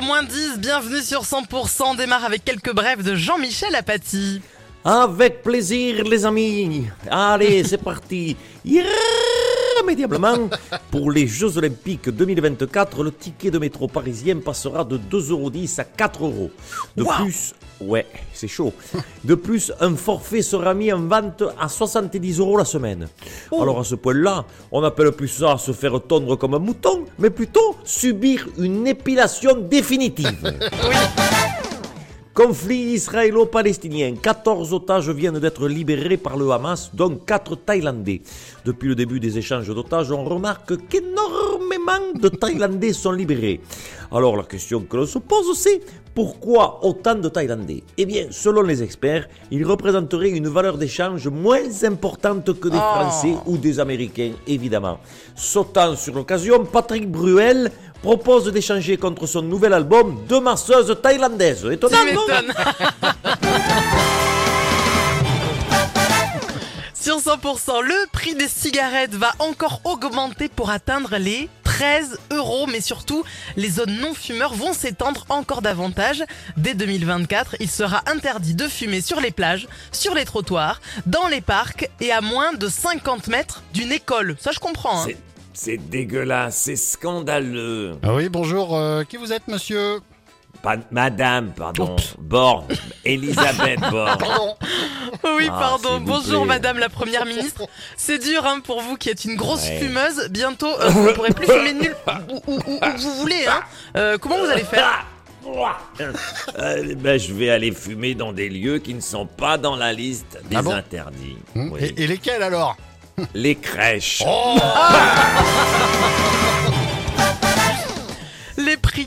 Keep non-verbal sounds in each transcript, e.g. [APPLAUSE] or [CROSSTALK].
8h10, bienvenue sur 100%. On démarre avec quelques brèves de Jean-Michel Apathy. Avec plaisir, les amis. Allez, c'est [LAUGHS] parti. Irrémédiablement, pour les Jeux Olympiques 2024, le ticket de métro parisien passera de 2,10€ à 4 euros. De plus, ouais, c'est chaud. De plus, un forfait sera mis en vente à 70 euros la semaine. Alors à ce point-là, on n'appelle plus ça se faire tondre comme un mouton, mais plutôt subir une épilation définitive. Conflit israélo-palestinien. 14 otages viennent d'être libérés par le Hamas, dont 4 Thaïlandais. Depuis le début des échanges d'otages, on remarque qu'énormément de Thaïlandais sont libérés. Alors la question que l'on se pose, c'est pourquoi autant de Thaïlandais? Eh bien, selon les experts, ils représenteraient une valeur d'échange moins importante que des Français ou des Américains, évidemment. Sautant sur l'occasion, Patrick Bruel propose d'échanger contre son nouvel album deux masseuses thaïlandaises. Étonnant. [LAUGHS] Sur 100%, le prix des cigarettes va encore augmenter pour atteindre les 13 euros, mais surtout, les zones non fumeurs vont s'étendre encore davantage. Dès 2024, il sera interdit de fumer sur les plages, sur les trottoirs, dans les parcs et à moins de 50 mètres d'une école. Ça, je comprends. hein. C'est- dégueulasse, c'est scandaleux. Ah oui, bonjour. euh, qui vous êtes, monsieur? Pas- Madame, pardon, Borne, Elisabeth [LAUGHS] Borne. Pardon. Oui, Ah, pardon. s'il vous Bonjour, plaît. Madame la Première ministre. C'est dur hein, pour vous qui êtes une grosse Ouais. fumeuse. Bientôt, euh, vous ne pourrez plus fumer nulle où, où- où- où vous voulez. Hein. Euh, comment vous allez faire? Euh, ben, je vais aller fumer dans des lieux qui ne sont pas dans la liste des Ah bon? interdits. Hmm, Oui. et, et lesquels alors? Les crèches. Oh [LAUGHS] [LAUGHS]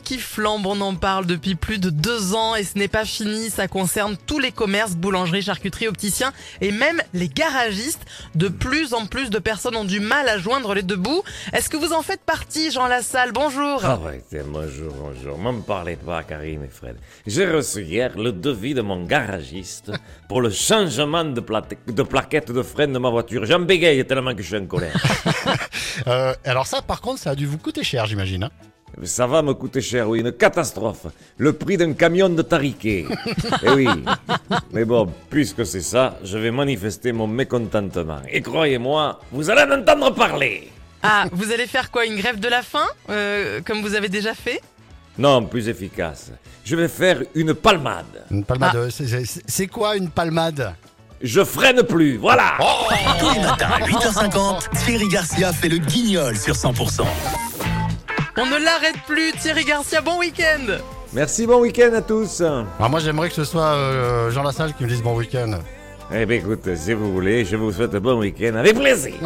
qui flambent, on en parle depuis plus de deux ans et ce n'est pas fini. Ça concerne tous les commerces, boulangeries, charcuteries, opticiens et même les garagistes. De plus en plus de personnes ont du mal à joindre les deux bouts. Est-ce que vous en faites partie, Jean Lassalle? Bonjour. Ah ouais, bonjour, bonjour. M'en parlez pas, Karine et Fred. J'ai reçu hier le devis de mon garagiste [LAUGHS] pour le changement de, plate- de plaquette de frein de ma voiture. J'en bégaye tellement que je suis en colère. [LAUGHS] [LAUGHS] Euh, Alors ça, par contre, ça a dû vous coûter cher, j'imagine. hein Ça va me coûter cher, oui, une catastrophe. Le prix d'un camion de tariquet. [LAUGHS] Eh oui. Mais bon, puisque c'est ça, je vais manifester mon mécontentement. Et croyez-moi, vous allez en entendre parler. Ah, vous allez faire quoi Une grève de la faim euh, Comme vous avez déjà fait? Non, plus efficace. Je vais faire une palmade. Une palmade. c'est- c'est- C'est quoi une palmade? Je freine plus, voilà. Tous les matins à 8h50, Thierry Garcia fait le guignol sur 100%. On ne l'arrête plus, Thierry Garcia, bon week-end Merci, bon week-end à tous. Alors moi, j'aimerais que ce soit euh, Jean Lassalle qui me dise bon week-end. Eh bien, écoute, si vous voulez, je vous souhaite un bon week-end avec plaisir. [LAUGHS]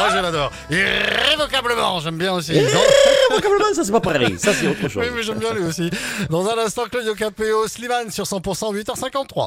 Ah, je l'adore. Irrévocablement, j'aime bien aussi. Dans- Vocablement, ça c'est pas pareil, ça c'est autre chose. Oui, mais j'aime bien lui aussi. Dans un instant, Claudio Capéo, Slimane sur 100%, 8h53.